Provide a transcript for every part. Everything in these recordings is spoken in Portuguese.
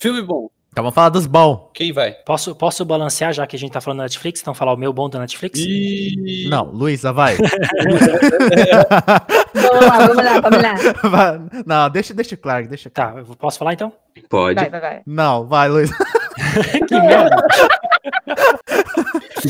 Filme bom. Então vamos falar dos bons. Quem vai? Posso, posso balancear, já que a gente tá falando da Netflix, então falar o meu bom da Netflix? E... Não, Luísa, vai. Vamos lá, vamos lá, vamos lá. Vai. Não, deixa, deixa o Clark, deixa. Tá, eu posso falar então? Pode. Vai, vai, vai. Não, vai, Luísa. que merda.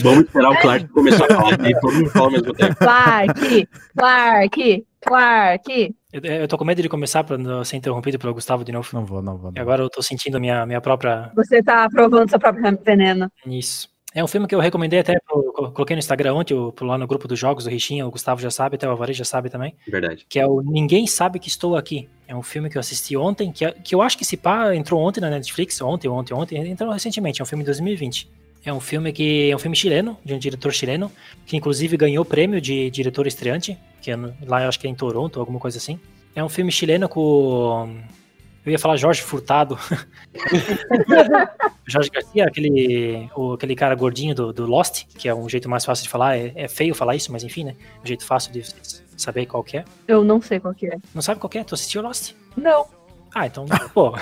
Vamos esperar o Clark começar a falar e todo mundo fala ao mesmo tempo. Clark, Clark, Clark. Eu, eu tô com medo de começar pra não ser interrompido pelo Gustavo de novo. Não vou, não vou. E Não. agora eu tô sentindo a minha, minha própria. Você tá provando seu próprio veneno. Isso. É um filme que eu recomendei até, pro, co- coloquei no Instagram ontem, o- lá no grupo dos jogos, o Richinha, o Gustavo já sabe, até o Alvarez já sabe também, Verdade. que é o Ninguém Sabe Que Estou Aqui. É um filme que eu assisti ontem, que, que eu acho que esse pá entrou ontem na Netflix, ontem, ontem, ontem, entrou recentemente, é um filme de 2020. É um filme que é um filme chileno, de um diretor chileno, que inclusive ganhou prêmio de diretor estreante, que é lá eu acho que é em Toronto, alguma coisa assim. É um filme chileno com. Eu ia falar Jorge Furtado. Jorge Garcia, aquele, o, aquele cara gordinho do, do Lost, que é um jeito mais fácil de falar. É, é feio falar isso, mas enfim, né? Um jeito fácil de saber qual que é. Eu não sei qual que é. Não sabe qual que é? Tu assistiu Lost? Não. Ah, então, pô.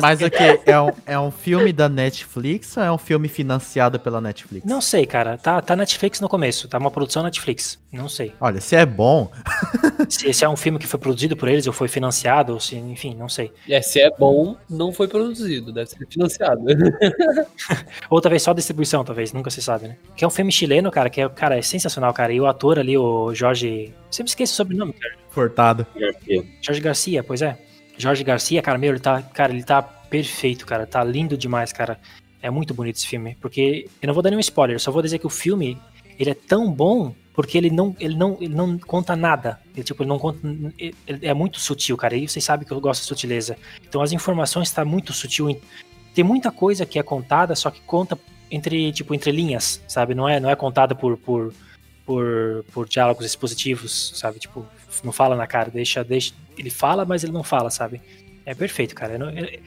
Mas aqui, é um, é um filme da Netflix ou é um filme financiado pela Netflix? Não sei, cara. Tá, tá Netflix no começo. Tá uma produção Netflix. Não sei. Olha, se é bom, Se esse é um filme que foi produzido por eles ou foi financiado, ou se, enfim, não sei. É, se é bom, não foi produzido, deve ser financiado. Ou talvez só distribuição, talvez, nunca se sabe, né? Que é um filme chileno, cara, que é, cara, é sensacional, cara. E o ator ali, o Jorge. Sempre esqueço o sobrenome, cara. Furtado. Garcia. Jorge Garcia, pois é. Jorge Garcia, cara, meu, ele tá. Cara, ele tá perfeito, cara. Tá lindo demais, cara. É muito bonito esse filme. Porque. Eu não vou dar nenhum spoiler, só vou dizer que o filme, ele é tão bom. Porque ele não, ele não, ele não conta nada. Ele, tipo, ele não conta. ele é muito sutil, cara. E vocês sabem que eu gosto de sutileza. Então as informações estão muito sutil. Tem muita coisa que é contada, só que conta entre, tipo, entre linhas, sabe? Não é, não é contada por, por, por, por diálogos expositivos, sabe? Tipo, não fala na cara, deixa, deixa. Ele fala, mas ele não fala, sabe? É perfeito, cara. Eu não- eu-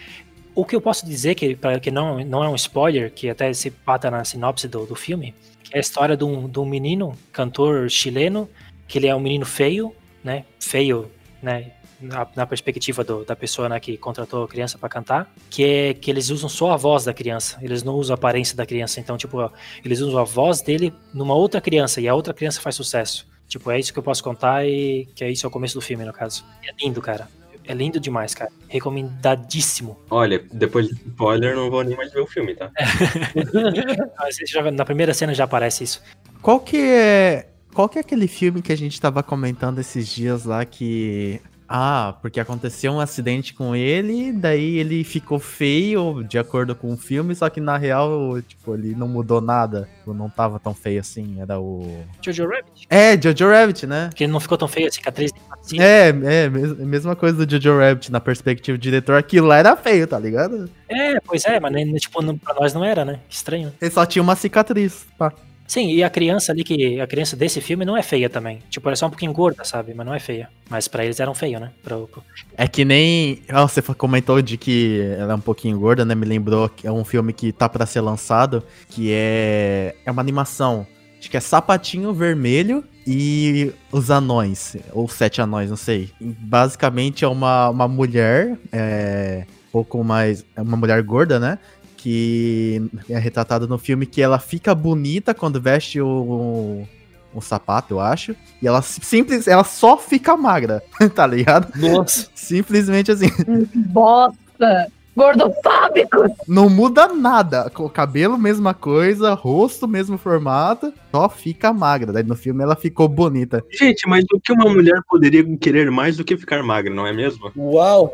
o que eu posso dizer, que, pra, que não, não é um spoiler, que até se pata na sinopse do, do filme, é a história de um, de um menino, cantor chileno, que ele é um menino feio, né? Feio, né? Na, na perspectiva do- da pessoa né, que contratou a criança pra cantar, que é que eles usam só a voz da criança, eles não usam a aparência da criança. Então, tipo, eles usam a voz dele numa outra criança e a outra criança faz sucesso. Tipo, é isso que eu posso contar e que é isso é o começo do filme, no caso. É lindo, cara. É lindo demais, cara. Recomendadíssimo. Olha, depois de spoiler, não vou nem mais ver o filme, tá? Já- na primeira cena já aparece isso. Qual que é. Qual que é aquele filme que a gente tava comentando esses dias lá que. Ah, porque aconteceu um acidente com ele, daí ele ficou feio de acordo com o filme, só que na real, tipo, ele não mudou nada. Tipo, Não tava tão feio assim, era o. Jojo Rabbit. É, Jojo Rabbit, né? Que ele não ficou tão feio, a cicatriz. Assim. É, é, mes- mesma coisa do Jojo Rabbit, na perspectiva do diretor, aquilo lá era feio, tá ligado? É, pois é, mas né, tipo, pra nós não era, né? Estranho. Ele só tinha uma cicatriz, pá. Sim, e a criança ali, que a criança desse filme não é feia também. Tipo, ela é só um pouquinho gorda, sabe? Mas não é feia. Mas pra eles eram feio, né? Pro- É que nem. Você comentou de que ela é um pouquinho gorda, né? Me lembrou que é um filme que tá pra ser lançado, que é. É uma animação. Acho que é Sapatinho Vermelho e os Anões. Ou Sete Anões, não sei. Basicamente é uma, uma mulher. É, pouco mais. É uma mulher gorda, né? Que é retratada no filme que ela fica bonita quando veste o. Um sapato, eu acho. E ela simples, ela só fica magra, tá ligado? Nossa. Simplesmente assim, Bosta! Gordofóbicos! não muda nada. O cabelo, mesma coisa, rosto, mesmo formato, só fica magra. Daí no filme ela ficou bonita. Gente, mas o que uma mulher poderia querer mais do que ficar magra, não é mesmo? Uau.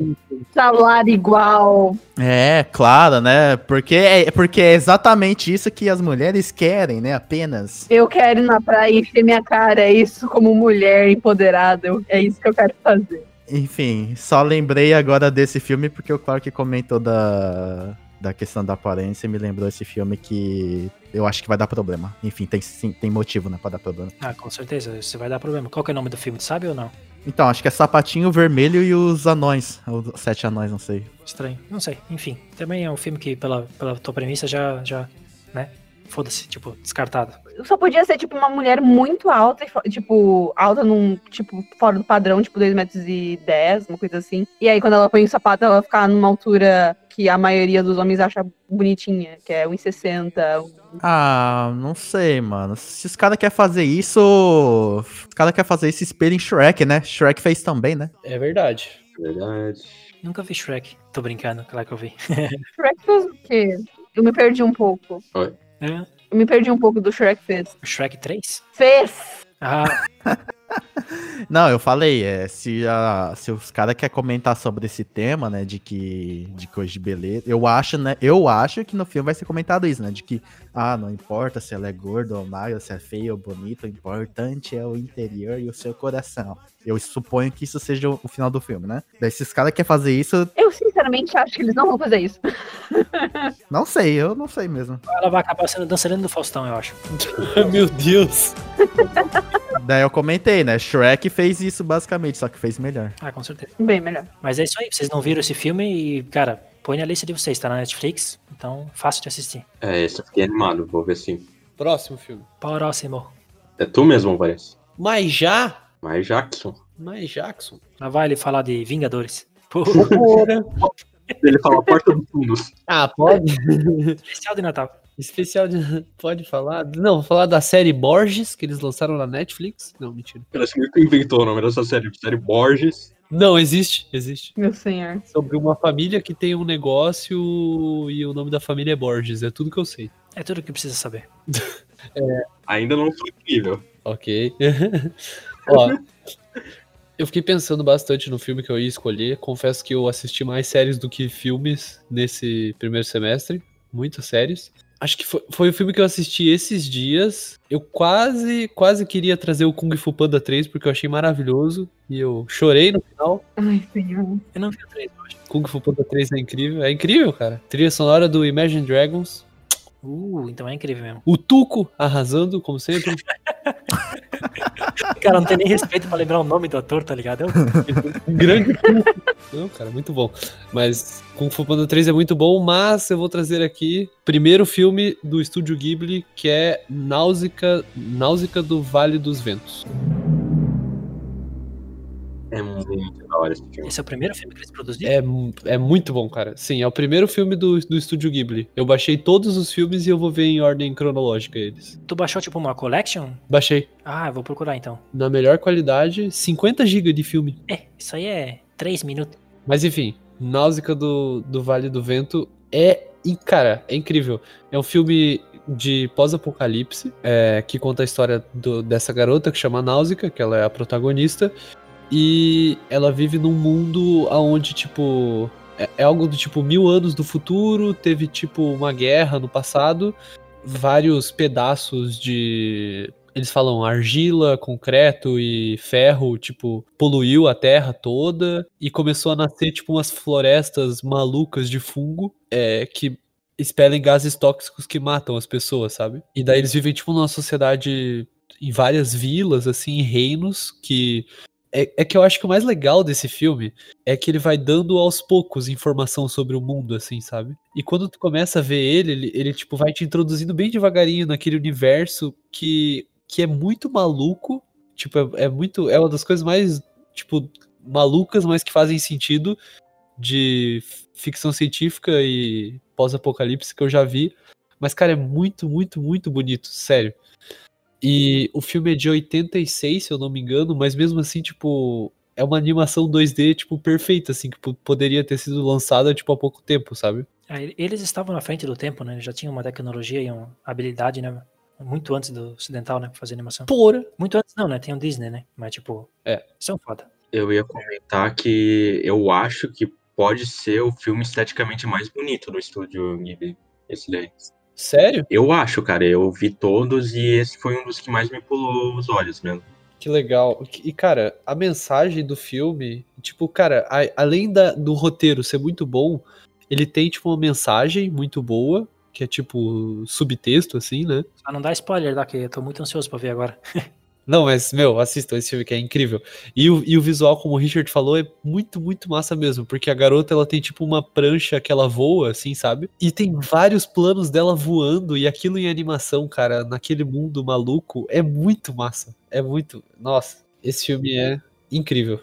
Salário igual. É, claro, né? Porque é, porque é exatamente isso que as mulheres querem, né? Apenas. Eu quero ir na praia e encher minha cara. É isso como mulher empoderada. eu- é isso que eu quero fazer. Enfim, só lembrei agora desse filme porque o Clark comentou da, da questão da aparência e me lembrou esse filme que eu acho que vai dar problema. Enfim, tem, sim, tem motivo, né, pra dar problema. Ah, com certeza, isso vai dar problema. Qual que é o nome do filme, tu sabe ou não? Então, acho que é Sapatinho Vermelho e os Anões. Ou Sete Anões, não sei. Estranho. Não sei. Enfim, também é um filme que, pela, pela tua premissa, já, já, né? Foda-se, tipo, descartado. Só podia ser, tipo, uma mulher muito alta, tipo, alta num, tipo, fora do padrão, tipo, 2 metros e 10, uma coisa assim. E aí, quando ela põe o sapato, ela fica numa altura que a maioria dos homens acha bonitinha, que é 1,60. Ah, não sei, mano. Se os caras querem fazer isso. Os caras querem fazer isso, espelho em Shrek, né? Shrek fez também, né? É verdade. Verdade. Nunca vi Shrek. Tô brincando, claro que eu vi. Shrek fez o quê? Eu me perdi um pouco. É, Eu me perdi um pouco do Shrek fez. o Shrek 3? Fez! Ah, Não, eu falei, é, se, a- se os caras querem comentar sobre esse tema, né, de que de coisa de beleza, eu acho, né, eu acho que no filme vai ser comentado isso, né, de que, ah, não importa se ela é gorda ou magra, se é feia ou bonita, o importante é o interior e o seu coração. Eu suponho que isso seja o, o final do filme, né? Daí se os caras querem fazer isso, Eu sinceramente acho que eles não vão fazer isso. não sei, eu não sei mesmo. ela vai acabar sendo dançarina do Faustão, eu acho. Meu Deus. Daí eu comentei, né, Shrek fez isso basicamente, só que fez melhor. Ah, com certeza. Bem melhor. Mas é isso aí, vocês não viram esse filme e, cara, põe na lista de vocês, tá na Netflix, então fácil de assistir. É, esse eu fiquei animado, vou ver sim. Próximo filme. Próximo. É tu mesmo, parece. Mas já? Mas Jackson. Mas Jackson. Lá vai ele falar de Vingadores. Porra. Ele fala Porta dos Fundos. Ah, pode? especial de Natal. Especial de. Pode falar? Não, vou falar da série Borges, que eles lançaram na Netflix. Não, mentira. Parece que ele inventou o nome dessa série. Série Borges. Não, existe, existe. Meu senhor. Sobre uma família que tem um negócio e o nome da família é Borges. É tudo que eu sei. É tudo que precisa saber. Ainda não foi incrível. Ok. Ó, eu fiquei pensando bastante no filme que eu ia escolher. Confesso que eu assisti mais séries do que filmes nesse primeiro semestre. Muitas séries. Acho que foi, foi o filme que eu assisti esses dias. Eu quase, quase queria trazer o Kung Fu Panda 3, porque eu achei maravilhoso. E eu chorei no final. Ai, senhor. Eu não vi o 3 hoje. Kung Fu Panda 3 é incrível. É incrível, cara. Trilha sonora do Imagine Dragons. Uh, então é incrível mesmo. O Tuco arrasando, como sempre. Cara, não tem nem respeito pra lembrar o nome do ator, tá ligado? Eu- Um grande Tuco. Não, cara, muito bom. Mas Kung Fu Panda 3 é muito bom, mas eu vou trazer aqui primeiro filme do estúdio Ghibli, que é Náusica, Náusica do Vale dos Ventos. É muito da hora esse filme. Esse é o primeiro filme que eles produziram? É, é muito bom, cara. Sim, é o primeiro filme do, do estúdio Ghibli. Eu baixei todos os filmes e eu vou ver em ordem cronológica eles. Tu baixou tipo uma collection? Baixei. Ah, eu vou procurar então. Na melhor qualidade, 50 GB de filme. É, isso aí é 3 minutos. Mas enfim, Náusica do, do Vale do Vento é, e, cara, é incrível. É um filme de pós-apocalipse é, que conta a história do- dessa garota que chama Náusica, que ela é a protagonista, e ela vive num mundo onde, tipo, é, é algo do tipo mil anos do futuro, teve, tipo, uma guerra no passado, vários pedaços de. Eles falam argila, concreto e ferro, tipo, poluiu a terra toda e começou a nascer, tipo, umas florestas malucas de fungo é, que expelem gases tóxicos que matam as pessoas, sabe? E daí eles vivem, tipo, numa sociedade em várias vilas, assim, reinos, que. É, é que eu acho que o mais legal desse filme é que ele vai dando aos poucos informação sobre o mundo, assim, sabe? E quando tu começa a ver ele, ele, ele, tipo, vai te introduzindo bem devagarinho naquele universo que, que é muito maluco. Tipo, é, é muito. É uma das coisas mais, tipo, malucas, mas que fazem sentido de ficção científica e pós-apocalipse que eu já vi. Mas, cara, é muito, muito, muito bonito, sério. E o filme é de 86, se eu não me engano, mas mesmo assim, tipo, é uma animação 2D, tipo, perfeita, assim, que po- poderia ter sido lançada, tipo, há pouco tempo, sabe? Ah, e- eles estavam na frente do tempo, né? Eles já tinham uma tecnologia e uma habilidade, né? Muito antes do ocidental, né? Pra fazer animação. Porra! Muito antes não, né? Tem o Disney, né? Mas tipo, É. são foda. Eu ia comentar que eu acho que pode ser o filme esteticamente mais bonito do estúdio Ghibli. Esse daí. Sério? Eu acho, cara. Eu vi todos e esse foi um dos que mais me pulou os olhos mesmo. Que legal. E, cara, a mensagem do filme, tipo, cara, a- além da- do roteiro ser muito bom, ele tem, tipo, uma mensagem muito boa, que é, tipo, subtexto, assim, né? Só não dá spoiler, tá? Que eu tô muito ansioso pra ver agora. Não, mas, meu, assistam esse filme que é incrível. E o, e o visual, como o Richard falou, é muito, muito massa mesmo. Porque a garota, ela tem tipo uma prancha que ela voa, assim, sabe? E tem vários planos dela voando. E aquilo em animação, cara, naquele mundo maluco, é muito massa. É muito. Nossa, esse filme é incrível.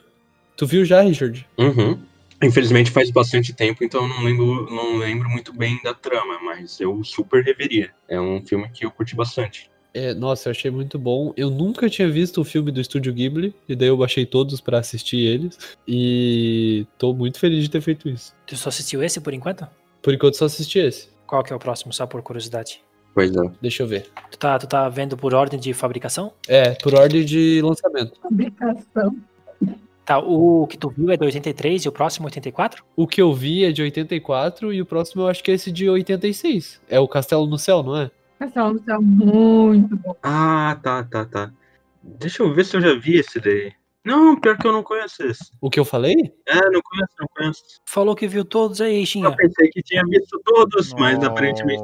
Tu viu já, Richard? Uhum. Infelizmente faz bastante tempo, então eu não lembro, não lembro muito bem da trama, mas eu super reveria. É um filme que eu curti bastante. É, nossa, eu achei muito bom. Eu nunca tinha visto o filme do Estúdio Ghibli, e daí eu baixei todos pra assistir eles. E tô muito feliz de ter feito isso. Tu só assistiu esse por enquanto? Por enquanto só assisti esse. Qual que é o próximo, só por curiosidade? Pois é. Deixa eu ver. Tu tá, tu tá vendo por ordem de fabricação? É, por ordem de lançamento. Fabricação. Tá, o que tu viu é de 83 e o próximo 84? O que eu vi é de 84 e o próximo eu acho que é esse de 86. É o Castelo no Céu, não é? Castelo do Céu, muito bom. Ah, tá, tá, tá. Deixa eu ver se eu já vi esse daí. Não, pior que eu não conheço esse. O que eu falei? É, não conheço, não conheço. Falou que viu todos aí, Eu Xinha. pensei que tinha visto todos, mas aparentemente.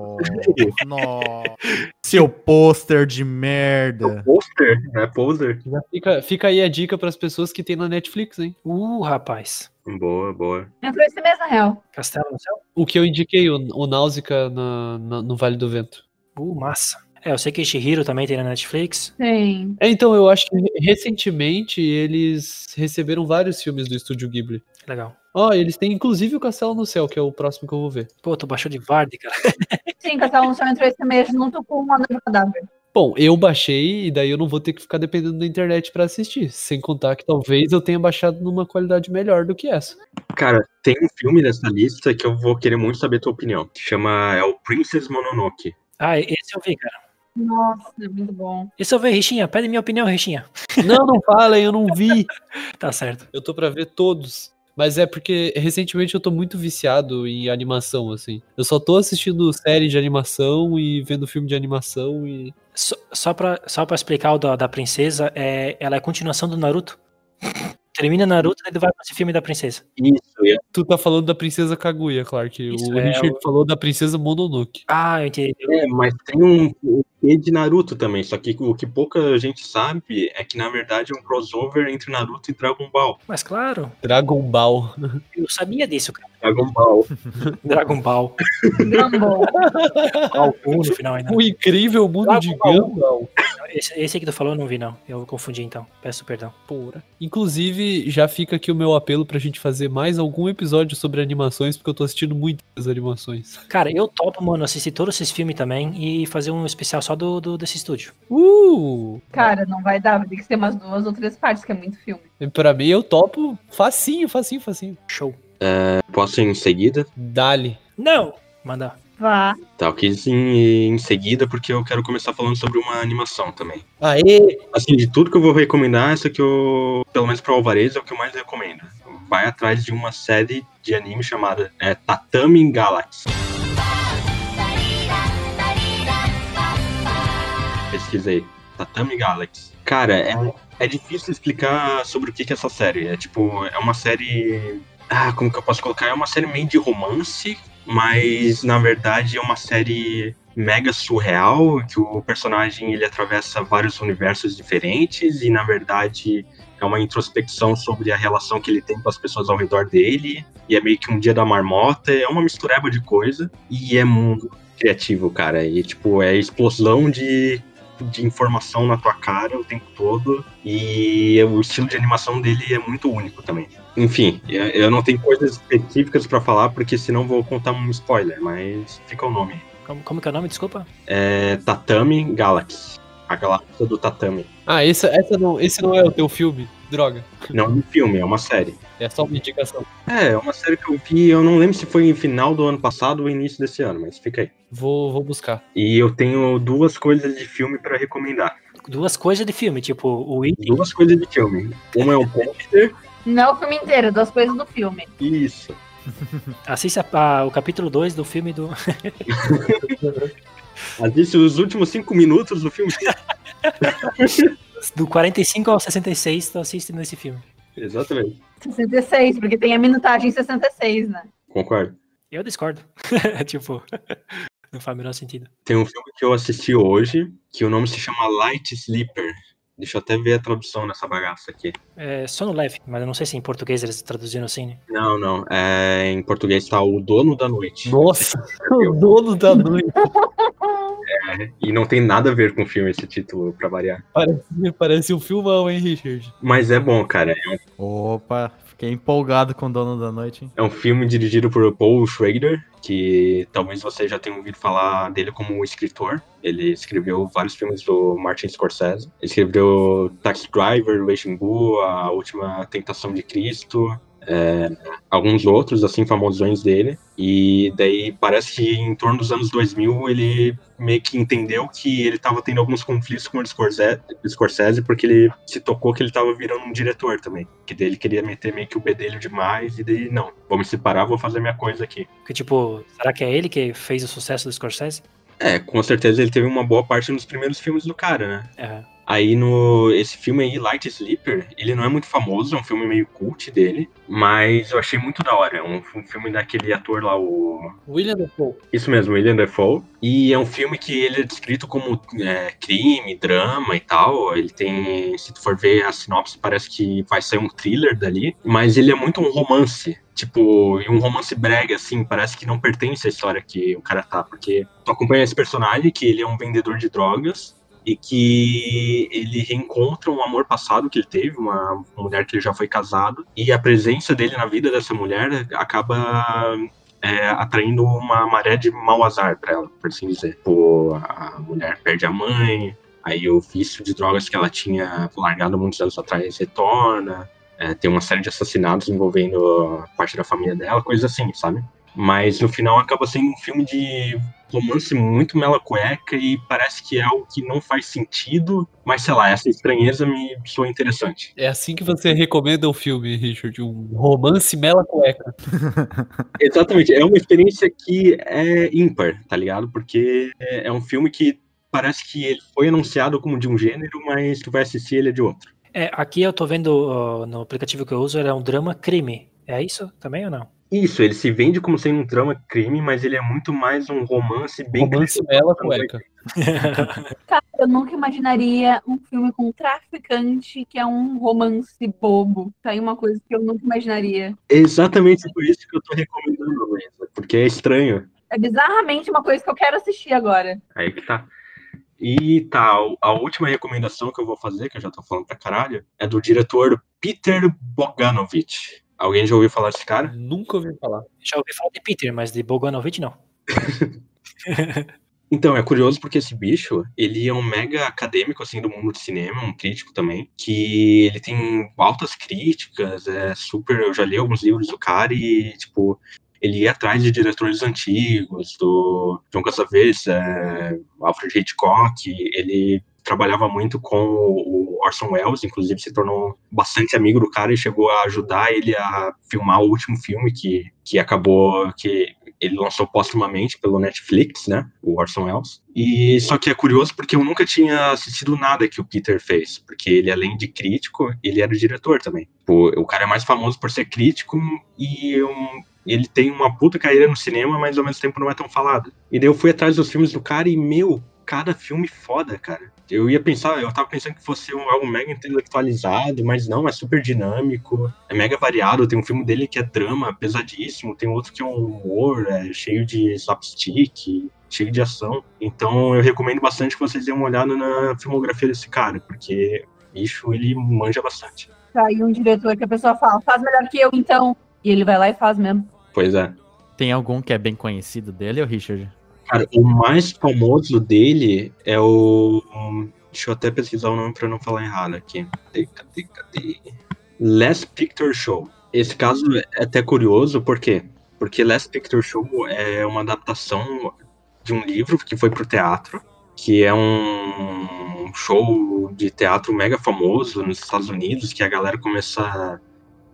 Nossa. Seu pôster de É o merda. pôster? Poser. Já fica, fica aí a dica pras pessoas que tem na Netflix, hein? Uh, rapaz. Boa, boa. Entrou esse na real. Castelo no céu? O que eu indiquei, o, o Náusica na, na- no Vale do Vento. Uh, massa. É, eu sei que Shihiro também tem na Netflix. Tem. É, então, eu acho que recentemente eles receberam vários filmes do Estúdio Ghibli. Legal. Ó, eles têm inclusive o Castelo no Céu, que é o próximo que eu vou ver. Pô, tu baixou de Vardy, cara. Sim, Castelo do Céu entrou esse mês junto com o do Cadáver. Bom, eu baixei e daí eu não vou ter que ficar dependendo da internet pra assistir. Sem contar que talvez eu tenha baixado numa qualidade melhor do que essa. Cara, tem um filme nessa lista que eu vou querer muito saber a tua opinião. Que chama. É o Princess Mononoke. Ah, esse eu vi, cara. Nossa, é muito bom. Esse eu vi, Richinha. Pede minha opinião, Richinha. Não, não falem, eu não vi. Tá certo. Eu tô pra ver todos. Mas é porque recentemente eu tô muito viciado em animação, assim. Eu só tô assistindo série de animação e vendo filme de animação e. Só, só, pra, só pra explicar o da, da princesa, é, ela é a continuação do Naruto. Termina Naruto e vai pra esse filme da princesa. Isso, é. Tu tá falando da princesa Kaguya, Clark. Isso, o é, Richard o- falou da princesa Mononoke. Ah, eu entendi. É, mas tem um quê de Naruto também. Só que o que pouca gente sabe é que, na verdade, é um crossover entre Naruto e Dragon Ball. Mas claro, Dragon Ball. eu sabia disso, cara. Dragon Ball. Dragon Ball. Gumball. Ball no final ainda. O incrível mundo Dragon de Ball. Gumball. Esse, esse aí que tu falou eu não vi, não. Eu confundi então. Peço perdão. Porra. Inclusive, já fica aqui o meu apelo pra gente fazer mais algum episódio sobre animações, porque eu tô assistindo muitas animações. Cara, eu topo, mano, assistir todos esses filmes também e fazer um especial só do, do desse estúdio. Uh! Cara, não vai dar, vai ter que ser umas duas ou três partes, que é muito filme. Pra mim, eu topo facinho, facinho, facinho. Show. Posso ir em seguida? Dali. Não! Manda. Vá. Tá, eu quis ir em seguida porque eu quero começar falando sobre uma animação também. Aê! Assim, de tudo que eu vou recomendar, essa que eu, pelo menos pra Alvarez, é o que eu mais recomendo. Vai atrás de uma série de anime chamada é, Tatami Galaxy. Pesquisei. Tatami Galaxy. Cara, é, é difícil explicar sobre o que que é essa série. É tipo, é uma série. Ah, como que eu posso colocar? É uma série meio de romance, mas na verdade é uma série mega surreal, que o personagem ele atravessa vários universos diferentes e na verdade é uma introspecção sobre a relação que ele tem com as pessoas ao redor dele e é meio que um dia da marmota, é uma mistureba de coisa e é muito criativo, cara. E tipo, é explosão de de informação na tua cara o tempo todo e o estilo de animação dele é muito único também. Enfim, eu não tenho coisas específicas pra falar porque senão vou contar um spoiler, mas fica o nome. Como, como que é o nome? Desculpa. É Tatami Galaxy. A galáxia do Tatami. Ah, esse, essa não, esse não é o teu filme? Droga. Não é um filme, é uma série. É só uma indicação. É, é uma série que eu vi, eu não lembro se foi em final do ano passado ou início desse ano, mas fica aí. Vou, vou buscar. E eu tenho duas coisas de filme pra recomendar. Duas coisas de filme, tipo o It. Duas coisas de filme. Uma é um pôster. Não é o filme inteiro, duas coisas do filme. Isso. Assista a- o capítulo 2 do filme do. Assiste os últimos cinco minutos do filme. Do 45 ao 66, tu assiste nesse filme. Exatamente. 66, porque tem a minutagem 66, né? Concordo. Eu discordo. tipo, não faz o menor sentido. Tem um filme que eu assisti hoje, que o nome se chama Light Sleeper. Deixa eu até ver a tradução nessa bagaça aqui. É sono leve, mas eu não sei se em português eles traduziram assim, né? Não, não. É, em português tá O Dono da Noite. Nossa, o dono da noite. E não tem nada a ver com o filme esse título, pra variar. Parece, parece um filmão, hein, Richard? Mas é bom, cara. É um, Opa, fiquei empolgado com o Dono da Noite, hein? é um filme dirigido por Paul Schrader, que talvez você já tenha ouvido falar dele como escritor. Ele escreveu vários filmes do Martin Scorsese. Ele escreveu Taxi Driver, Raging Bull, A Última Tentação de Cristo, é, alguns outros, assim, famosões dele. E daí parece que em torno dos anos 2000 ele meio que entendeu que ele estava tendo alguns conflitos com o Scorsese, Scorsese porque ele se tocou que ele estava virando um diretor também. Que daí ele queria meter meio que o bedelho demais e daí, não, vou me separar, vou fazer minha coisa aqui. Porque, tipo, será que é ele que fez o sucesso do Scorsese? É, com certeza ele teve uma boa parte nos primeiros filmes do cara, né? É. Aí no esse filme aí, Light Sleeper, ele não é muito famoso, é um filme meio cult dele, mas eu achei muito da hora. É um, um filme daquele ator lá, o. William Dafoe. Isso mesmo, William Dafoe. E é um filme que ele é descrito como é, crime, drama e tal. Ele tem, se tu for ver a sinopse, parece que vai ser um thriller dali, mas ele é muito um romance. Tipo, e um romance brega, assim, parece que não pertence à história que o cara tá, porque tu acompanha esse personagem, que ele é um vendedor de drogas, e que ele reencontra um amor passado que ele teve, uma mulher que ele já foi casado, e a presença dele na vida dessa mulher acaba é, atraindo uma maré de mau azar para ela, por assim dizer. Pô, a mulher perde a mãe, aí o vício de drogas que ela tinha largado muitos anos atrás retorna, é, tem uma série de assassinatos envolvendo parte da família dela, coisas assim, sabe? Mas no final acaba sendo um filme de romance muito mela cueca e parece que é algo que não faz sentido, mas sei lá, essa estranheza me soa interessante. É assim que você recomenda o filme, Richard? Um romance mela cueca. Exatamente, é uma experiência que é ímpar, tá ligado? Porque é é um filme que parece que ele foi anunciado como de um gênero, mas tu vai assistir ele é de outro. É, aqui eu tô vendo ó, no aplicativo que eu uso, ele é um drama crime. É isso também ou não? Isso, ele se vende como sendo um drama crime, mas ele é muito mais um romance bem Romance mela cueca. Cara, eu nunca imaginaria um filme com um traficante que é um romance bobo. Tá aí uma coisa que eu nunca imaginaria. Exatamente por isso que eu tô recomendando, Luísa, porque é estranho. É bizarramente uma coisa que eu quero assistir agora. Aí que tá. E tá, a última recomendação que eu vou fazer, que eu já tô falando pra caralho, é do diretor Peter Bogdanovich. Alguém já ouviu falar desse cara? Nunca ouvi falar. Já ouvi falar de Peter, mas de Bogdanovich não. Então, é curioso porque esse bicho, ele é um mega acadêmico, assim, do mundo do cinema, um crítico também, que ele tem altas críticas, é super... Eu já li alguns livros do cara e, tipo, ele ia atrás de diretores antigos, do John Cassavetes, é, Alfred Hitchcock, ele trabalhava muito com o Orson Welles, inclusive se tornou bastante amigo do cara e chegou a ajudar ele a filmar o último filme que, que acabou, que ele lançou póstumamente pelo Netflix, né, o Orson Welles. E só que é curioso porque eu nunca tinha assistido nada que o Peter fez, porque ele além de crítico, ele era diretor também. O cara é mais famoso por ser crítico e um, ele tem uma puta carreira no cinema, mas ao mesmo tempo não é tão falado. E daí eu fui atrás dos filmes do cara e, meu, cada filme foda, cara. Eu ia pensar, eu tava pensando que fosse um, algo mega intelectualizado, mas não, é super dinâmico, é mega variado. Tem um filme dele que é drama, pesadíssimo, tem outro que é um humor, é cheio de slapstick, cheio de ação. Então eu recomendo bastante que vocês dêem uma olhada na filmografia desse cara, porque, bicho, ele manja bastante. Tá aí um diretor que a pessoa fala, faz melhor que eu, então. E ele vai lá e faz mesmo. Pois é. Tem algum que é bem conhecido dele, ô Richard? Cara, o mais famoso dele é o. Deixa eu até pesquisar o nome pra não falar errado aqui. Cadê, cadê, cadê? Last Picture Show. Esse caso é até curioso, por quê? Porque Last Picture Show é uma adaptação de um livro que foi pro teatro, que é um show de teatro mega famoso nos Estados Unidos, que a galera começa.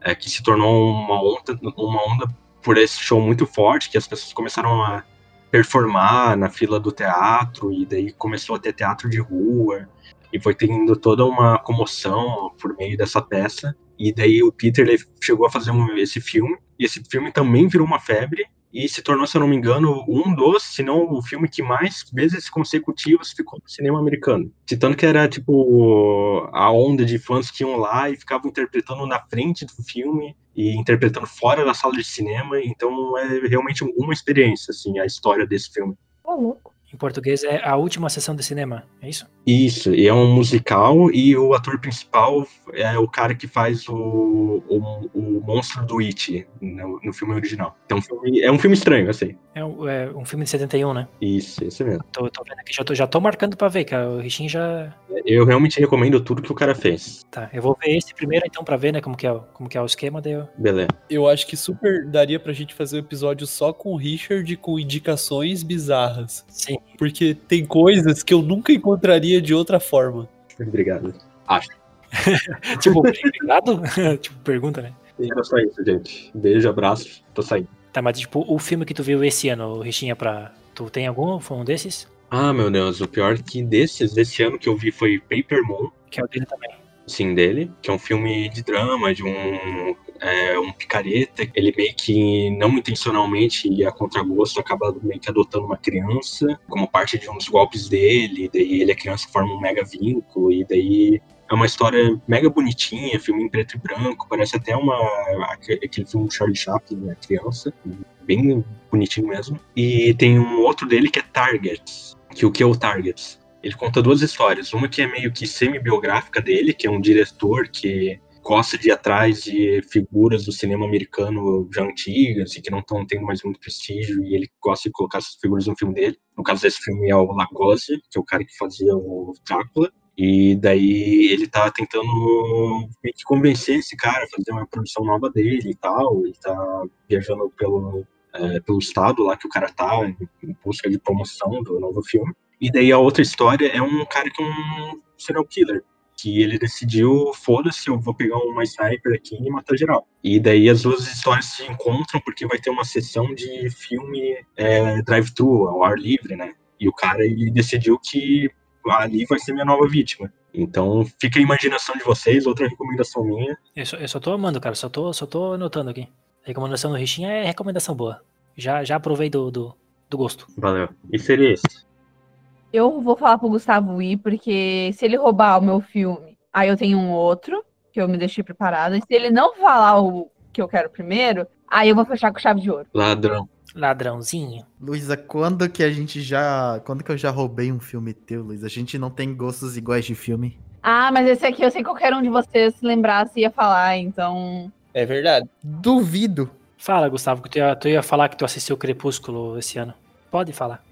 É, que se tornou uma onda, uma onda por esse show muito forte, que as pessoas começaram a performar na fila do teatro, e daí começou a ter teatro de rua, e foi tendo toda uma comoção por meio dessa peça. E daí o Peter ele chegou a fazer um, esse filme, e esse filme também virou uma febre, e se tornou, se eu não me engano, um dos, se não o filme que mais vezes consecutivas ficou no cinema americano. Citando que era, tipo, a onda de fãs que iam lá e ficavam interpretando na frente do filme e interpretando fora da sala de cinema, então é realmente uma experiência, assim, a história desse filme. Ô, louco. Em português é a última sessão de cinema, é isso? Isso, e é um musical e o ator principal é o cara que faz o, o, o monstro do It no, no filme original. Então filme- é um filme estranho, eu sei. É um, é um filme de 71, né? Isso, esse mesmo. Tô, tô vendo aqui, já tô, já tô marcando pra ver, cara. O Richin já. Eu realmente recomendo tudo que o cara fez. Tá, eu vou ver esse primeiro então pra ver, né, como que é, o- como que é o esquema, daí eu... Beleza. Eu acho que super daria pra gente fazer um episódio só com o Richard com indicações bizarras. Sim. Porque tem coisas que eu nunca encontraria de outra forma. Obrigado. tipo, obrigado? tipo, pergunta, né? E era só isso, gente. Beijo, abraço, tô saindo. Tá, mas tipo, o filme que tu viu esse ano, Richinha, pra. Tu tem algum? Foi um desses? Ah, meu Deus, o pior que desses, desse ano que eu vi foi Paper Moon, Que é o dele também. sim, dele, que é um filme de drama, de um, é, um picareta. Ele meio que, não intencionalmente e a contragosto, acaba meio que adotando uma criança como parte de uns golpes dele, daí ele e a criança formam um mega vínculo, e daí é uma história mega bonitinha, filme em preto e branco, parece até uma aquele filme do Charlie Chaplin, né, criança, bem bonitinho mesmo. E tem um outro dele que é Targets, que o que é o Targets? Ele conta duas histórias, uma que é meio que semi-biográfica dele, que é um diretor que gosta de ir atrás de figuras do cinema americano já antigas e que não estão tendo mais muito prestígio, e ele gosta de colocar essas figuras no filme dele. No caso desse filme é o Lagose, que é o cara que fazia o Drácula, e daí ele tá tentando meio que convencer esse cara a fazer uma produção nova dele e tal. Ele tá viajando pelo, é, pelo estado lá que o cara tá, em busca de promoção do novo filme. E daí a outra história é um cara que é um serial killer. Que ele decidiu, foda-se, eu vou pegar uma sniper aqui e matar geral. E daí as duas histórias se encontram porque vai ter uma sessão de filme é, drive-thru, ao ar livre, né? E o cara ele decidiu que ali vai ser minha nova vítima. Então fica a imaginação de vocês, outra recomendação minha. Eu só, eu só tô amando, cara. Só tô, só tô anotando aqui. A recomendação do Richinha é recomendação boa. Já, já aprovei do, do, do gosto. Valeu. E seria esse? Eu vou falar pro Gustavo ir, porque se ele roubar o meu filme, aí eu tenho um outro, que eu me deixei preparado. E se ele não falar o que eu quero primeiro, aí eu vou fechar com chave de ouro. Ladrão. Ladrãozinho. Luísa, quando que a gente já. Quando que eu já roubei um filme teu, Luísa? A gente não tem gostos iguais de filme. Ah, mas esse aqui eu sei que qualquer um de vocês se lembrasse ia falar, então. É verdade. Duvido. Fala, Gustavo, que tu ia, tu ia falar que tu assistiu Crepúsculo esse ano. Pode falar.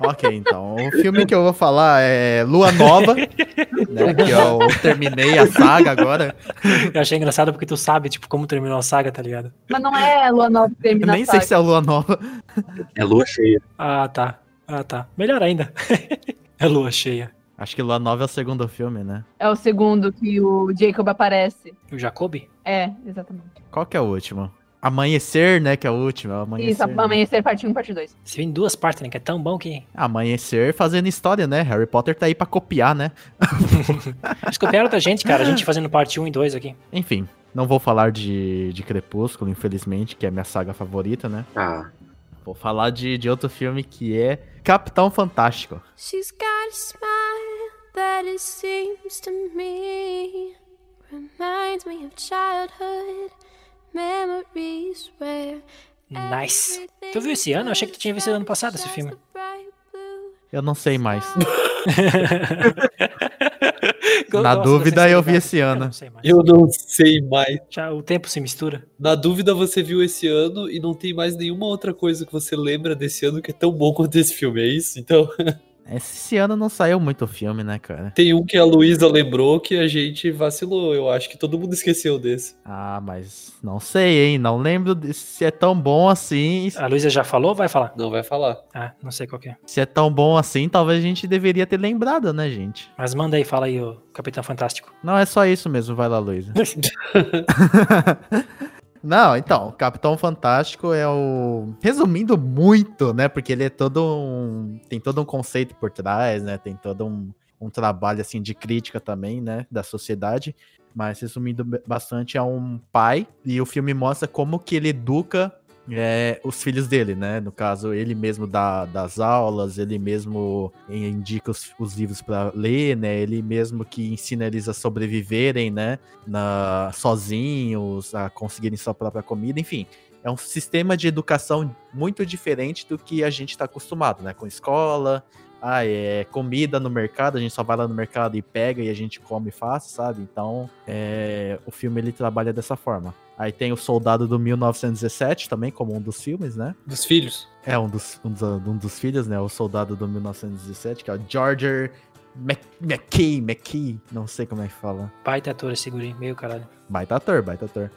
Ok, então. O filme que eu vou falar é Lua Nova, né? Que eu terminei a saga agora. Eu achei engraçado porque tu sabe, tipo, como terminou a saga, tá ligado? Mas não é Lua Nova que Eu termina nem a sei se é Lua Nova. É lua cheia. Ah, tá. Ah, tá. Melhor ainda. é lua cheia. Acho que Lua Nova é o segundo filme, né? É o segundo que o Jacob aparece. O Jacob? É, exatamente. Qual que é o último? Amanhecer, né? Que é o último. é Amanhecer. Isso, né? amanhecer parte 1, parte 2. Se vem em duas partes, né? Que é tão bom que. Amanhecer fazendo história, né? Harry Potter tá aí pra copiar, né? Eles copiaram da gente, cara. A gente fazendo parte 1 e 2 aqui. Enfim, não vou falar de, de Crepúsculo, infelizmente, que é a minha saga favorita, né? Ah, Vou falar de, de outro filme que é Capitão Fantástico. She's got a smile that it seems to me reminds me of childhood Nice. Tu viu esse ano? Eu achei que tu tinha visto ano passado esse filme. Eu não sei mais. Na dúvida, eu vi esse ano. Eu não sei mais. Eu não sei mais. Já o tempo se mistura. Na dúvida, você viu esse ano e não tem mais nenhuma outra coisa que você lembra desse ano que é tão bom quanto esse filme, é isso? Então, Esse ano não saiu muito filme, né, cara? tem um que a Luísa lembrou que a gente vacilou. Eu acho que todo mundo esqueceu desse. Ah, mas não sei, hein? Não lembro se é tão bom assim. A Luísa já falou ou vai falar? Não vai falar. Ah, não sei qual que é. Se é tão bom assim, talvez a gente deveria ter lembrado, né, gente? Mas manda aí, fala aí, o Capitão Fantástico. Não, é só isso mesmo. Vai lá, Luísa. Não, então, Capitão Fantástico é o. Resumindo muito, né? Porque ele é todo um. Tem todo um conceito por trás, né? Tem todo um, um trabalho, assim, de crítica também, né? Da sociedade. mas resumindo bastante, é um pai e o filme mostra como que ele educa é, os filhos dele, né? No caso, ele mesmo dá das aulas, ele mesmo indica os, os livros para ler, né? Ele mesmo que ensina eles a sobreviverem, né? Na, sozinhos, a conseguirem sua própria comida, enfim. É um sistema de educação muito diferente do que a gente está acostumado, né? Com escola, ah, é comida no mercado, a gente só vai lá no mercado e pega e a gente come fácil, sabe? Então, é, o filme ele trabalha dessa forma. Aí tem o Soldado do 1917 também, como um dos filmes, né? Dos filhos. É um dos, um dos, um dos filhos, né? O Soldado do 1917, que é o George Mc- McKay, McKay, não sei como é que fala. Baita ator esse guri, meio caralho. Baita ator, baita ator.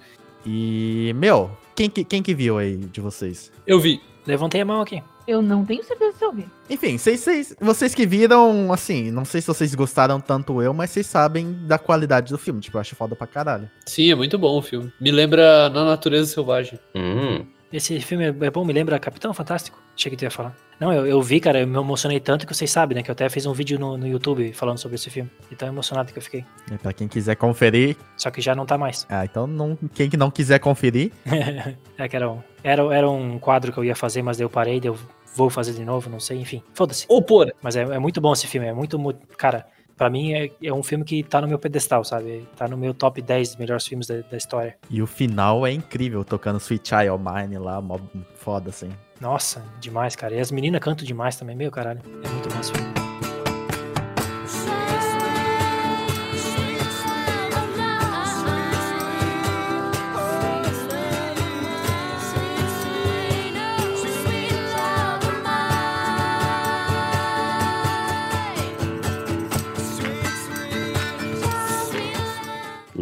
E, meu, quem que, quem que viu aí de vocês? Eu vi. Levantei a mão aqui. Eu não tenho certeza se eu vi. Enfim, vocês, vocês, vocês que viram, assim, não sei se vocês gostaram tanto eu, mas vocês sabem da qualidade do filme. Tipo, eu acho foda pra caralho. Sim, é muito bom o filme. Me lembra Na Natureza Selvagem. Hum, Esse filme é bom, me lembra Capitão Fantástico. Achei que tu ia falar. Não, eu, eu vi, cara, eu me emocionei tanto que vocês sabem, né? Que eu até fiz um vídeo no, no YouTube falando sobre esse filme. E tão emocionado que eu fiquei. E pra quem quiser conferir, Só que já não tá mais. ah, então não, quem que não quiser conferir, é que era um, era, era um quadro que eu ia fazer, mas daí eu parei, daí eu vou fazer de novo, não sei, enfim. Foda-se. Ô, porra. Mas é, é muito bom esse filme, é muito. mu- Cara, pra mim é, é um filme que tá no meu pedestal, sabe? Tá no meu top 10 melhores filmes da, da história. e o final é incrível, tocando Sweet Child Mine lá, mó foda, assim. Nossa, demais, cara. E as meninas cantam demais também, meu caralho. É muito bom esse filme.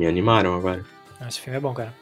Me animaram agora. Não, Esse filme é bom, cara.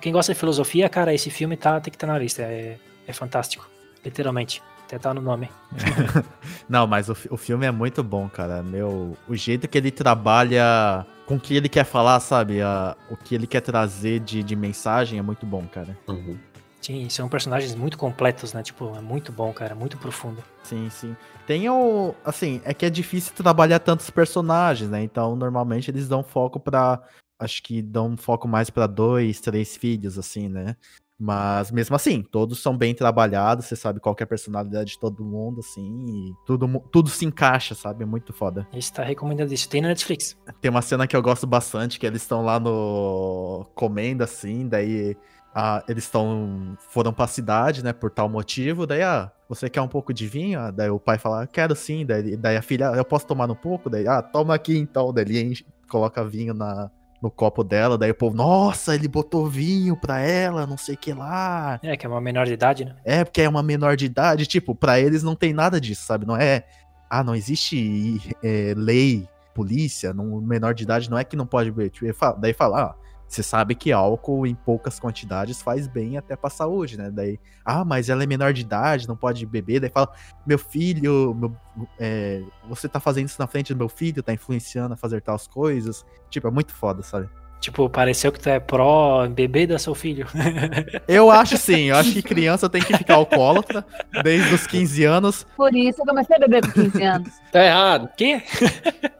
Quem gosta de filosofia, cara, esse filme tá, tem que estar na lista. É, é fantástico. Literalmente. Até tá no nome. Não, mas o, o filme é muito bom, cara. Meu, o jeito que ele trabalha com o que ele quer falar, sabe? A- o que ele quer trazer de, de mensagem é muito bom, cara. Uhum. Sim, são personagens muito completos, né? Tipo, é muito bom, cara. Muito profundo. Sim, sim. Tem o. Assim, é que é difícil trabalhar tantos personagens, né? Então, normalmente eles dão foco pra. Acho que dão foco mais pra dois, três filhos, assim, né? Mas mesmo assim, todos são bem trabalhados, você sabe qual é a personalidade de todo mundo, assim, e tudo, tudo se encaixa, sabe? É muito foda. Esse tá recomendado isso. Tem na Netflix. Tem uma cena que eu gosto bastante, que eles estão lá no. comendo, assim, daí. ah, eles estão. foram pra cidade, né, por tal motivo, daí, ah, você quer um pouco de vinho? Ah, daí o pai fala, quero sim, daí, daí a filha, "Ah, eu posso tomar um pouco? Daí, ah, toma aqui então, daí ele enche- coloca vinho na, no copo dela, daí o povo, nossa, ele botou vinho pra ela, não sei o que lá. É, que é uma menor de idade, né? É, porque é uma menor de idade, tipo, pra eles não tem nada disso, sabe? Não é, ah, não existe é, lei, polícia, não, menor de idade não é que não pode beber. Tipo, daí fala, ah, você sabe que álcool em poucas quantidades faz bem até pra saúde, né? Daí, ah, mas ela é menor de idade, não pode beber. Daí fala, meu filho, meu- é, você tá fazendo isso na frente do meu filho, tá influenciando a fazer tais coisas. Tipo, é muito foda, sabe? Tipo, pareceu que tu é pró bebê da seu filho. Eu acho sim, eu acho que criança tem que ficar alcoólatra desde os 15 anos. Por isso eu comecei a beber com 15 anos. Tá errado. Quê?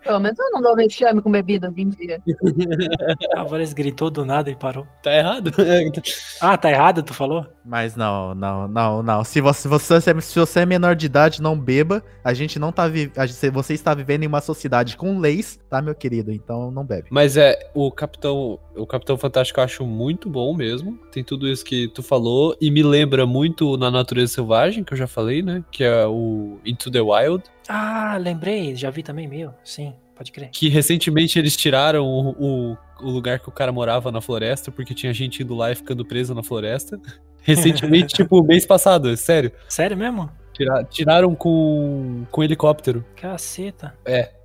Pelo menos eu não dou vexame com bebida hoje em dia. A Vanessa gritou do nada e parou. Tá errado. Ah, tá errado, tu falou? Mas não, não, não, não. Se você, você, se você é menor de idade, não beba. A gente não tá vivendo. Você está vivendo em uma sociedade com leis, tá, meu querido? Então não bebe. Mas é, o Capitão, o Capitão Fantástico eu acho muito bom mesmo. Tem tudo isso que tu falou e me lembra muito na Natureza Selvagem, que eu já falei, né? Que é o Into the Wild, Ah, lembrei, já vi também, meu. Sim, pode crer. que recentemente eles tiraram o, o, o lugar que o cara morava na floresta, porque tinha gente indo lá e ficando preso na floresta. Recentemente, tipo, mês passado, é sério. Sério mesmo? Tira- tiraram com, com helicóptero. Caceta.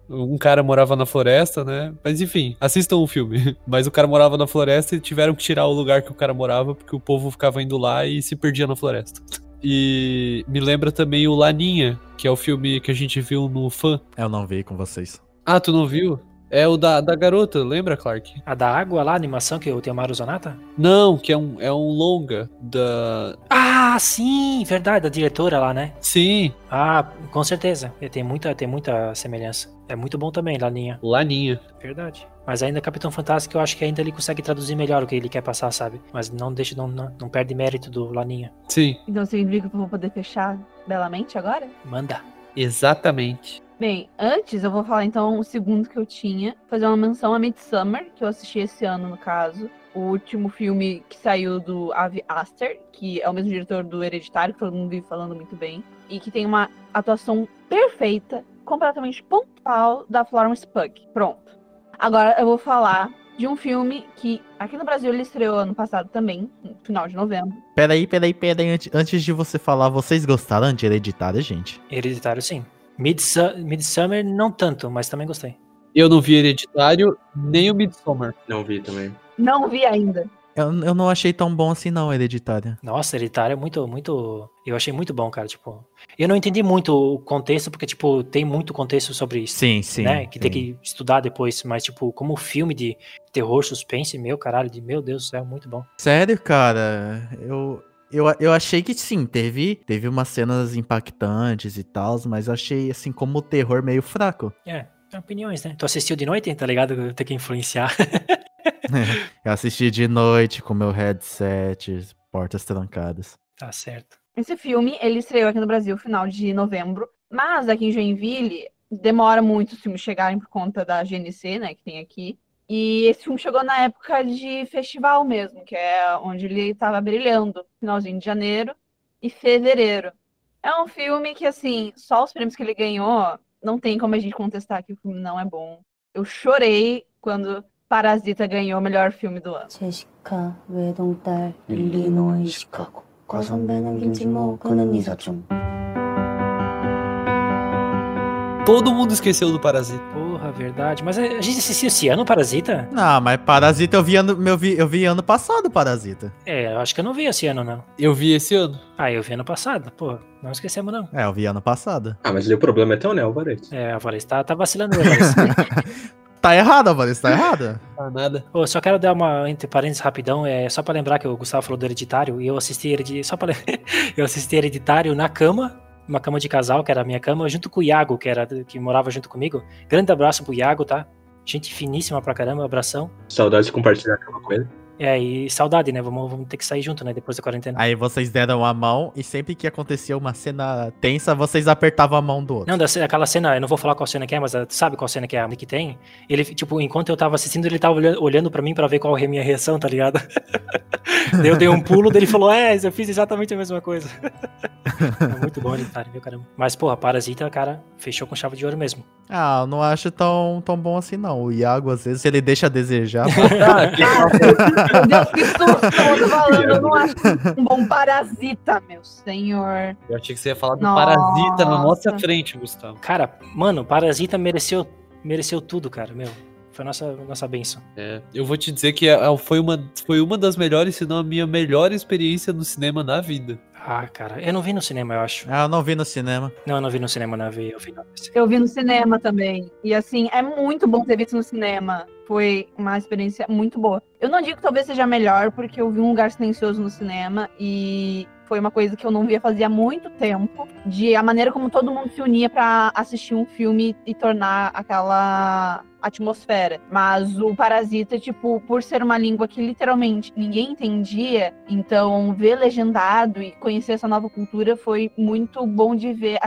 Um cara morava na floresta, né? Mas enfim, assistam o filme. Mas o cara morava na floresta e tiveram que tirar o lugar que o cara morava porque o povo ficava indo lá e se perdia na floresta. E me lembra também o Laninha, que é o filme que a gente viu no fã. Eu não vi com vocês. Ah, tu não viu? É o da, da garota, lembra, Clark? A da água lá, a animação que o Teomaru Zanata? Não, que é um, é um longa da. Ah, sim, verdade, da diretora lá, né? Sim, Ah, com certeza. Tem muita, tem muita semelhança. É muito bom também, Laninha. Laninha. Verdade. Mas ainda Capitão Fantástico, eu acho que ainda ele consegue traduzir melhor o que ele quer passar, sabe? Mas não deixa, não, não, não perde mérito do Laninha. Sim, Então significa que eu vou poder fechar belamente agora? Manda. exatamente. Bem, antes eu vou falar então o segundo que eu tinha, fazer uma menção a Midsummer, que eu assisti esse ano no caso. O último filme que saiu do Avi Aster, que é o mesmo diretor do Hereditário, que todo mundo vive falando muito bem, e que tem uma atuação perfeita, completamente pontual da Florence Pugh. Pronto. Agora eu vou falar de um filme que aqui no Brasil ele estreou ano passado também, no final de novembro. Peraí, peraí, peraí. Antes, antes de você falar, vocês gostaram de Hereditário, gente? Hereditário, sim. Midsu- Midsummer, não tanto, mas também gostei. Eu não vi Hereditário, nem o Midsommar. Não vi também. Não vi ainda. Eu, eu não achei tão bom assim, não, Hereditário. Nossa, Hereditário é muito, muito. Eu achei muito bom, cara. Tipo, eu não entendi muito o contexto, porque, tipo, tem muito contexto sobre isso. Sim, sim. né? Que tem sim. que estudar depois, mas, tipo, como filme de terror, suspense, meu caralho, de meu Deus do céu, muito bom. Sério, cara, eu, eu, eu achei que sim, teve, teve umas cenas impactantes e tal, mas eu achei, assim, como o terror meio fraco. É, opiniões, né? Tu assistiu de noite, tá ligado? Tem que influenciar. Eu assisti de noite com meu headset, portas trancadas. tá certo. Esse filme, ele estreou aqui no Brasil no final de novembro, mas aqui em Joinville demora muito os filmes chegarem por conta da GNC, né, que tem aqui. E esse filme chegou na época de festival mesmo, que é onde ele estava brilhando, finalzinho de janeiro e fevereiro. É um filme que, assim, só os prêmios que ele ganhou, não tem como a gente contestar que o filme não é bom. Eu chorei quando Parasita ganhou o melhor filme do ano. 제시카 외동딸 일리노이 시카고 과선배는 김치모 그는 이사촌 Todo mundo esqueceu do Parasita. Porra, verdade. Mas a gente assistiu esse ano Parasita? Não, mas Parasita eu vi ano, eu vi, eu vi ano passado, Parasita. É, eu acho que eu não vi esse ano, não. Eu vi esse ano. Ah, eu vi ano passado. Pô, não esquecemos, não. É, eu vi ano passado. Ah, mas ali o problema é teu, né, Alvarez? É, a Valência tá, tá vacilando. Valência. Tá errado, Alvarez, tá errado? Ah, nada. Pô, só quero dar uma entre parênteses rapidão, é só pra lembrar que o Gustavo falou do Hereditário e eu assisti Hereditário, só para eu assisti Hereditário na cama, uma cama de casal, que era a minha cama, junto com o Iago, que era que morava junto comigo. Grande abraço pro Iago, tá? Gente finíssima pra caramba, abração. Saudades de compartilhar a cama com ele. É, e saudade, né? Vamos, vamos ter que sair junto, né? Depois da quarentena. Aí vocês deram a mão e sempre que acontecia uma cena tensa, vocês apertavam a mão do outro. Não, da ce- aquela cena, eu não vou falar qual cena que é, mas tu sabe qual cena que é a que tem? Ele, tipo, enquanto eu tava assistindo, ele tava olhando, olhando pra mim pra ver qual é a minha reação, tá ligado? Daí eu dei um pulo, daí ele falou, é, eu fiz exatamente a mesma coisa. é muito bom ele, cara, viu, caramba. Mas, porra, Parasita, cara, fechou com chave de ouro mesmo. Ah, eu não acho tão, tão bom assim, não. O Iago, às vezes, ele deixa a desejar. Meu Deus, que susto! Eu tô falando, eu não acho um bom parasita, meu senhor. Eu achei que você ia falar do Nossa. Parasita na nossa frente, Gustavo. Cara, mano, Parasita mereceu, mereceu tudo, cara, meu. Foi nossa, nossa benção. É, eu vou te dizer que é- foi uma, foi uma das melhores, se não a minha melhor experiência no cinema na vida. Ah, cara, eu não vi no cinema, eu acho. ah, eu não vi no cinema. Não, eu não vi no cinema, não, eu vi, eu vi no. Eu vi no cinema também. E assim, é muito bom ter visto no cinema. Foi uma experiência muito boa. Eu não digo que talvez seja melhor, porque eu vi um lugar silencioso no cinema e foi uma coisa que eu não via fazia muito tempo. De a maneira como todo mundo se unia pra assistir um filme e tornar aquela atmosfera. Mas o Parasita, tipo, por ser uma língua que literalmente ninguém entendia, então ver legendado e conhecer essa nova cultura foi muito bom de ver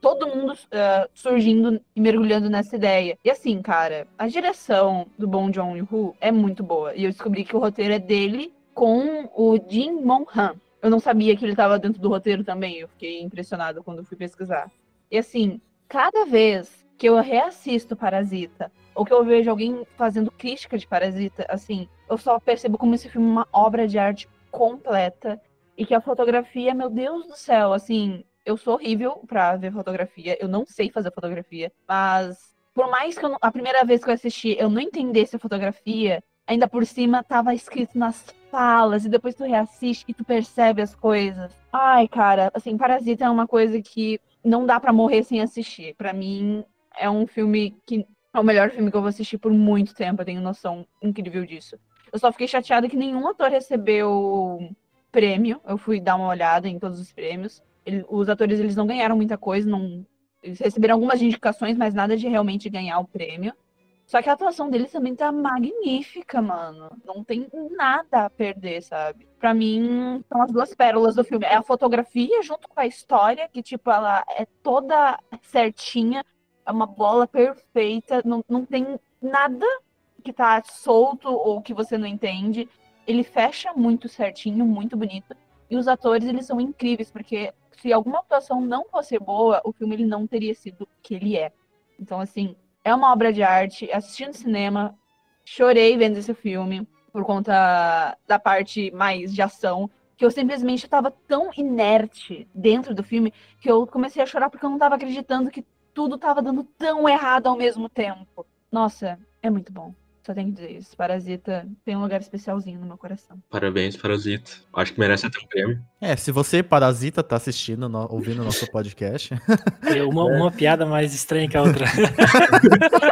todo mundo ah, surgindo e mergulhando nessa ideia. E assim, cara, a direção do Bong Joon-ho é muito boa. E eu descobri que o roteiro é dele com o Jin Mong-han. Eu não sabia que ele estava dentro do roteiro também. Eu fiquei impressionado quando fui pesquisar. E assim, cada vez que eu reassisto Parasita, ou que eu vejo alguém fazendo crítica de Parasita, assim, eu só percebo como esse filme é uma obra de arte completa e que a fotografia, meu Deus do céu, assim, eu sou horrível pra ver fotografia, eu não sei fazer fotografia, mas por mais que eu a primeira vez que eu assisti eu não entendesse a fotografia, ainda por cima tava escrito nas falas e depois tu reassiste e tu percebe as coisas. Ai, cara, assim, Parasita é uma coisa que não dá pra morrer sem assistir. Pra mim é um filme que é o melhor filme que eu vou assistir por muito tempo, eu tenho noção incrível disso. Eu só fiquei chateada que nenhum ator recebeu prêmio. Eu fui dar uma olhada em todos os prêmios. Ele- os atores eles não ganharam muita coisa, não Eles receberam algumas indicações, mas nada de realmente ganhar o prêmio. Só que a atuação deles também tá magnífica, mano. Não tem nada a perder, sabe? Pra mim, são as duas pérolas do filme. É a fotografia junto com a história, que, tipo, ela é toda certinha. É uma bola perfeita. Não, não tem nada que tá solto ou que você não entende. Ele fecha muito certinho, muito bonito. E os atores, eles são incríveis, porque se alguma atuação não fosse boa, o filme ele não teria sido o que ele é. Então, assim, é uma obra de arte. Assistindo cinema, chorei vendo esse filme por conta da parte mais de ação, que eu simplesmente estava tão inerte dentro do filme que eu comecei a chorar porque eu não estava acreditando que tudo estava dando tão errado ao mesmo tempo. Nossa, é muito bom. Só tenho que dizer isso. Parasita tem um lugar especialzinho no meu coração. Parabéns, Parasita. Acho que merece até um prêmio. É, se você, Parasita, tá assistindo, no- ouvindo nosso podcast. É Uma, uma piada mais estranha que a outra.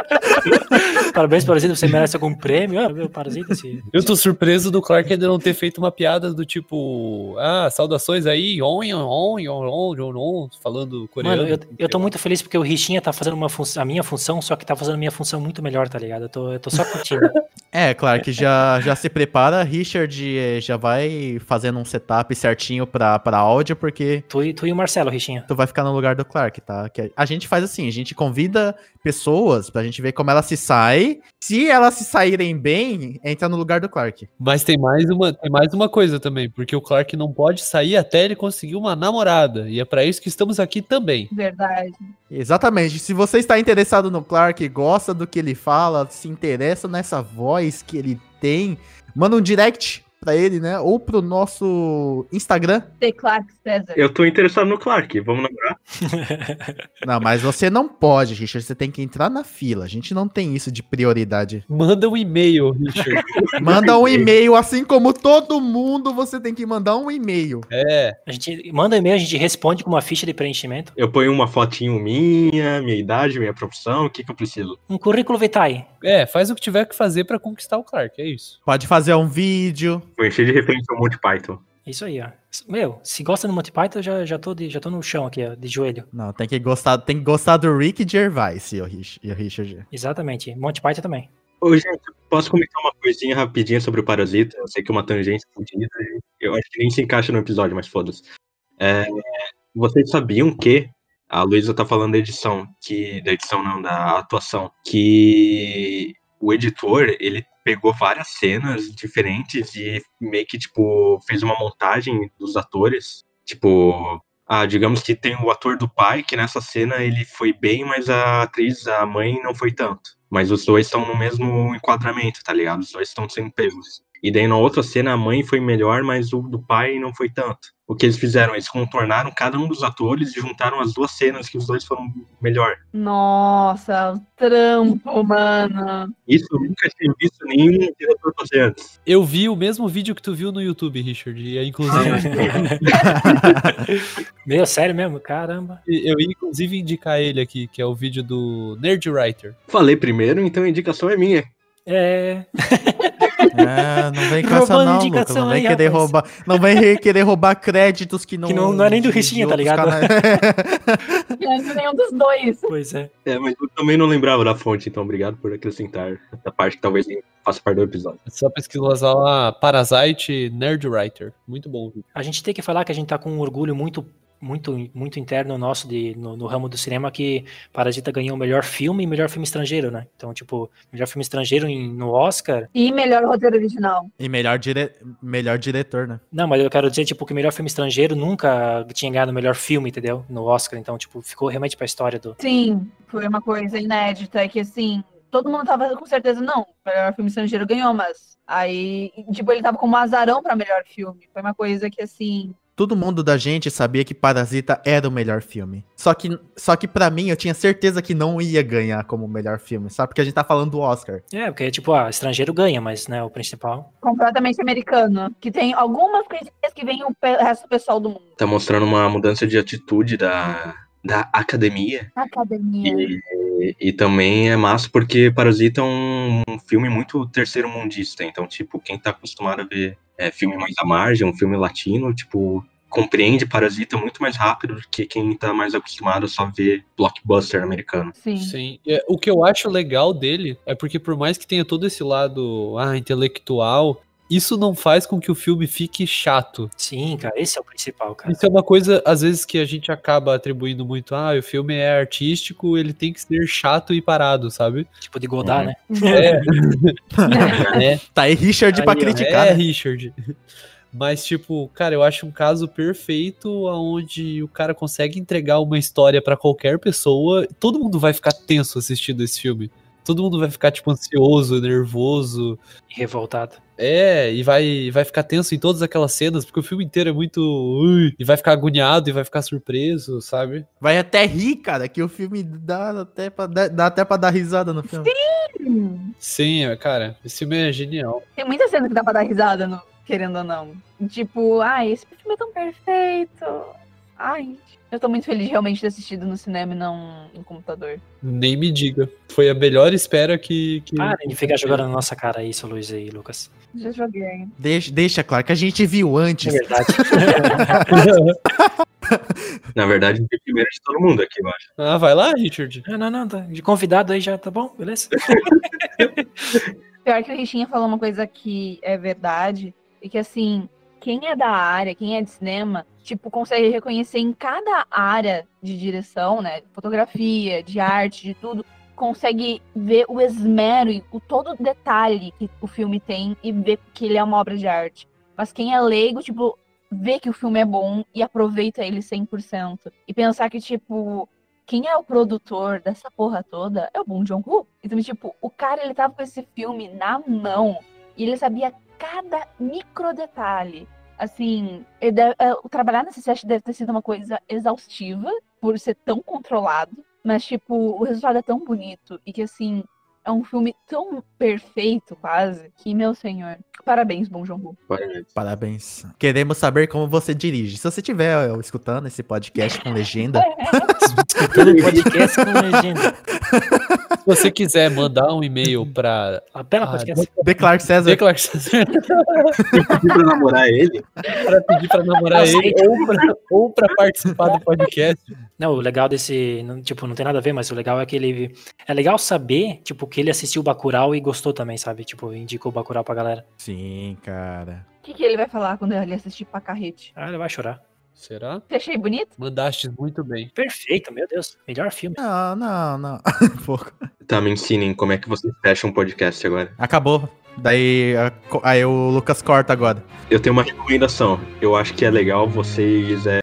Parabéns, Parasita, você merece algum prêmio? Ah, meu, Parasita. Eu tô surpreso do Clark ainda não ter feito uma piada do tipo, ah, saudações aí, on, on, on, on, on, on, falando coreano. Mano, eu, eu tô muito feliz porque o Richinha tá fazendo uma a minha função, só que tá fazendo a minha função muito melhor, tá ligado? Eu tô, eu tô só É, claro que já, já se prepara, Richard eh, já vai fazendo um setup certinho pra, pra áudio, porque tu, e- tu e o Marcelo, Richinha. tu vai ficar no lugar do Clark, tá? Que a gente faz assim, a gente convida pessoas pra gente ver como ela se sai. Se elas se saírem bem, entra no lugar do Clark. Mas tem mais, uma, tem mais uma coisa também, porque o Clark não pode sair até ele conseguir uma namorada. E é pra isso que estamos aqui também. Verdade. Exatamente. Se você está interessado no Clark, gosta do que ele fala, se interessa nessa voz que ele tem, manda um direct pra ele, né? Ou pro nosso Instagram. The Clark César. Eu tô interessado no Clark, vamos namorar? Não, mas você não pode, Richard. Você tem que entrar na fila. A gente não tem isso de prioridade. Manda um e-mail, Richard. Manda um e-mail, assim como todo mundo, você tem que mandar um e-mail. é, A gente manda um e-mail, a gente responde com uma ficha de preenchimento. Eu ponho uma fotinho minha, minha idade, minha profissão, o que que eu preciso? Um currículo vitae. É, faz o que tiver que fazer pra conquistar o Clark, é isso. Pode fazer um vídeo. Vou encher de referência ao Monty Python. Isso aí, ó. Meu, se gosta do Monty Python, eu já, já, tô, de, já tô no chão aqui, ó, de joelho. Não, tem que gostar, tem que gostar do Rick Gervais, o Rich- e o Richard. Exatamente. Monty Python também. Ô, gente, posso comentar uma coisinha rapidinha sobre o Parasita? Eu sei que é uma tangência fodida, eu acho que nem se encaixa no episódio, mas foda-se. É, vocês sabiam que a Luísa tá falando da edição, que da edição não, da atuação, que o editor, ele pegou várias cenas diferentes e meio que, tipo, fez uma montagem dos atores, tipo, ah, digamos que tem o ator do pai, que nessa cena ele foi bem, mas a atriz, a mãe, não foi tanto. Mas os dois estão no mesmo enquadramento, tá ligado? Os dois estão sendo pegos. E daí na outra cena a mãe foi melhor, mas o do pai não foi tanto. O que eles fizeram? Eles contornaram cada um dos atores e juntaram as duas cenas que os dois foram melhor. Nossa, trampo, mano. Isso eu nunca tinha visto nenhum diretor fazer antes. Eu vi o mesmo vídeo que tu viu no YouTube, Richard. E é, inclusive, Meu, sério mesmo? Caramba. eu ia inclusive indicar ele aqui, que é o vídeo do Nerd Writer. Falei primeiro, então a indicação é minha. É. É, não vem com essa não, Lucas. Não vem aí, querer rapaz. roubar. Não vem querer roubar créditos que não. Que não- não é nem do de tá ligado? canais. Não é nenhum dos dois. Pois é. É, mas eu também não lembrava da fonte, então obrigado por acrescentar essa parte que talvez nem faça parte do episódio. É só pesquisar lá Parasite Nerd Writer. Muito bom. A gente tem que falar que a gente tá com um orgulho muito, muito, muito interno nosso de, no, no ramo do cinema que Parasita ganhou o melhor filme e melhor filme estrangeiro, né? Então, tipo, melhor filme estrangeiro em- no Oscar. E melhor roteiro original. E melhor, dire... melhor diretor, né? Não, mas eu quero dizer, tipo, que o melhor filme estrangeiro nunca tinha ganhado o melhor filme, entendeu? No Oscar. Então, tipo, ficou realmente pra história do. Sim, foi uma coisa inédita. É que assim, todo mundo tava com certeza, não, o melhor filme estrangeiro ganhou, mas aí, tipo, ele tava como azarão pra melhor filme. Foi uma coisa que assim. Todo mundo da gente sabia que Parasita era o melhor filme. Só que, só que para mim, eu tinha certeza que não ia ganhar como melhor filme, sabe? Porque a gente tá falando do Oscar. É, porque, tipo, ah, estrangeiro ganha, mas, né, o principal. completamente americano. Que tem algumas coisinhas que vem o resto do pessoal do mundo. Tá mostrando uma mudança de atitude da, da academia. Academia. E, e também é massa porque Parasita é um, filme muito terceiro mundista. Então, tipo, quem tá acostumado a ver é, filme mais à margem, um filme latino, tipo, compreende Parasita muito mais rápido do que quem tá mais acostumado a só ver blockbuster americano. Sim. Sim. É, o que eu acho legal dele é porque, por mais que tenha todo esse lado ah, intelectual, isso não faz com que o filme fique chato. Sim, cara, esse é o principal, cara. Isso é uma coisa, às vezes, que a gente acaba atribuindo muito. Ah, o filme é artístico, ele tem que ser chato e parado, sabe? Tipo de Godard, né? É. é. Tá aí Richard pra Aí, ó, criticar. É, né? Richard. Mas, tipo, cara, eu acho um caso perfeito onde o cara consegue entregar uma história pra qualquer pessoa. Todo mundo vai ficar tenso assistindo esse filme. Todo mundo vai ficar, tipo, ansioso, nervoso. E revoltado. É, e vai, vai ficar tenso em todas aquelas cenas, porque o filme inteiro é muito. Ui, e vai ficar agoniado e vai ficar surpreso, sabe? Vai até rir, cara, que o filme dá até pra, dá, dá até pra dar risada no filme. Sim, é, cara, esse filme é genial. Tem muita cena que dá pra dar risada, no- querendo ou não. Tipo, ai, esse filme é tão perfeito. Ai, eu tô muito feliz de realmente ter assistido no cinema e não no computador. Nem me diga. Foi a melhor espera que. que... Para de ficar jogando na nossa cara isso, Luiz e Lucas. Já joguei. Deixa, deixa claro que a gente viu É antes. verdade. Na verdade, o primeiro de todo mundo aqui, eu acho. ah, vai lá, Richard. não, não, não. Tá. De convidado aí já tá bom, beleza? Pior que o Richinha falou uma coisa que é verdade, e que assim, quem é da área, quem é de cinema, tipo, consegue reconhecer em cada área de direção, né? Fotografia, de arte, de tudo, consegue ver o esmero e o todo o detalhe que o filme tem e ver que ele é uma obra de arte. Mas quem é leigo, tipo, vê que o filme é bom e aproveita ele 100%. E pensar que, tipo, quem é o produtor dessa porra toda é o Bong Joon-ho. Então, tipo, o cara, ele tava com esse filme na mão e ele sabia cada micro detalhe. Assim, deve- é, o trabalhar nesse set deve ter sido uma coisa exaustiva por ser tão controlado, mas, tipo, o resultado é tão bonito e que, assim, é um filme tão perfeito, quase, que, meu senhor, parabéns, Bong Joon-ho. Parabéns. Parabéns. Queremos saber como você dirige. Se você estiver ó, escutando esse podcast com legenda, Escutando o podcast com legenda. Se você quiser mandar um e-mail pra. Apela Ah, podcast. declare César. Declar César Pedir pra namorar ele? pra pedir pra namorar Eu ele ou pra, ou pra participar do podcast. Não, o legal desse, não, tipo, não tem nada a ver, mas o legal é que ele é legal saber, tipo, que ele assistiu o Bacurau e gostou também, sabe? Tipo, indicou o Bacurau pra galera. Sim, cara. O que, que ele vai falar quando ele assistir Pacarrete? Ah, ele vai chorar. Será? Você achei bonito? Mandaste muito bem. Perfeito, meu Deus. Melhor filme. Não, não, não. Pouco. Tá, me ensinem como é que você fecha um podcast agora. Acabou. Daí a- aí o Lucas corta agora. Eu tenho uma recomendação. Eu acho que é legal vocês é,